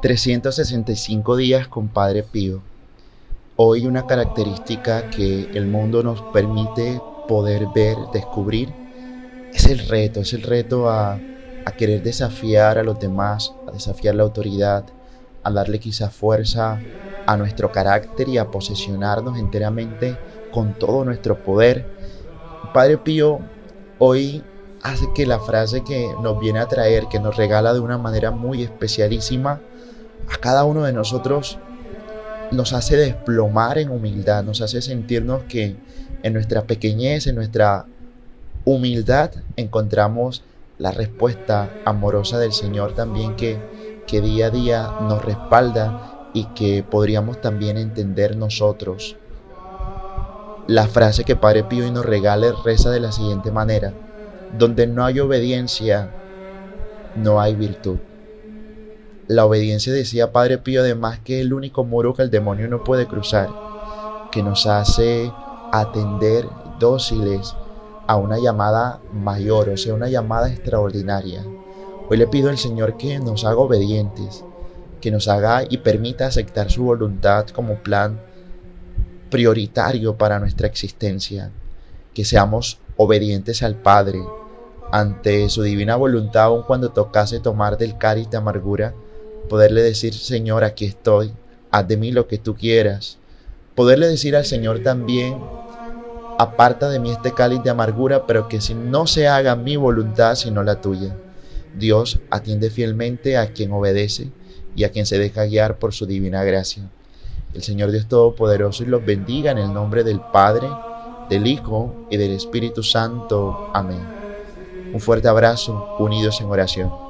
365 días con Padre Pío. Hoy una característica que el mundo nos permite poder ver, descubrir, es el reto, es el reto a, querer desafiar a los demás, a desafiar la autoridad, a darle quizá fuerza a nuestro carácter y a posesionarnos enteramente con todo nuestro poder. Padre Pío hoy hace que la frase que nos viene a traer, que nos regala de una manera muy especialísima, a cada uno de nosotros nos hace desplomar en humildad, nos hace sentirnos que en nuestra pequeñez, en nuestra humildad, encontramos la respuesta amorosa del Señor también que, que día a día nos respalda y que podríamos también entender nosotros. La frase que Padre Pío y nos regala reza de la siguiente manera, donde no hay obediencia, no hay virtud. La obediencia, decía Padre Pío, además que es el único muro que el demonio no puede cruzar, que nos hace atender dóciles a una llamada mayor, o sea, una llamada extraordinaria. Hoy le pido al Señor que nos haga obedientes, que nos haga y permita aceptar su voluntad como plan prioritario para nuestra existencia, que seamos obedientes al Padre ante su divina voluntad, aun cuando tocase tomar del cáliz de amargura, poderle decir, Señor, aquí estoy, haz de mí lo que tú quieras. Poderle decir al Señor también, aparta de mí este cáliz de amargura, pero que si no se haga mi voluntad, sino la tuya. Dios atiende fielmente a quien obedece y a quien se deja guiar por su divina gracia. El Señor Dios Todopoderoso y los bendiga en el nombre del Padre, del Hijo y del Espíritu Santo. Amén. Un fuerte abrazo, unidos en oración.